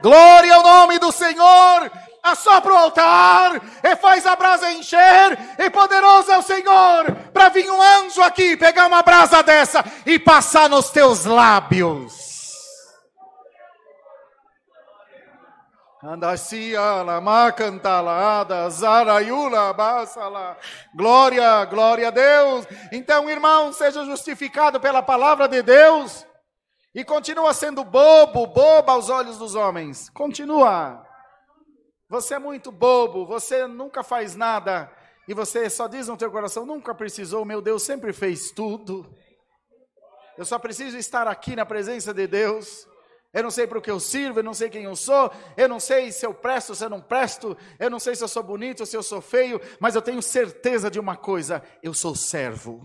Glória ao nome do Senhor. Assopra o altar e faz a brasa encher. E poderoso é o Senhor para vir um anjo aqui, pegar uma brasa dessa e passar nos teus lábios. Glória, glória a Deus. Então, irmão, seja justificado pela palavra de Deus. E continua sendo bobo, boba aos olhos dos homens. Continua. Você é muito bobo, você nunca faz nada. E você só diz no teu coração, nunca precisou, meu Deus sempre fez tudo. Eu só preciso estar aqui na presença de Deus. Eu não sei para o que eu sirvo, eu não sei quem eu sou, eu não sei se eu presto, se eu não presto, eu não sei se eu sou bonito, se eu sou feio, mas eu tenho certeza de uma coisa: eu sou servo.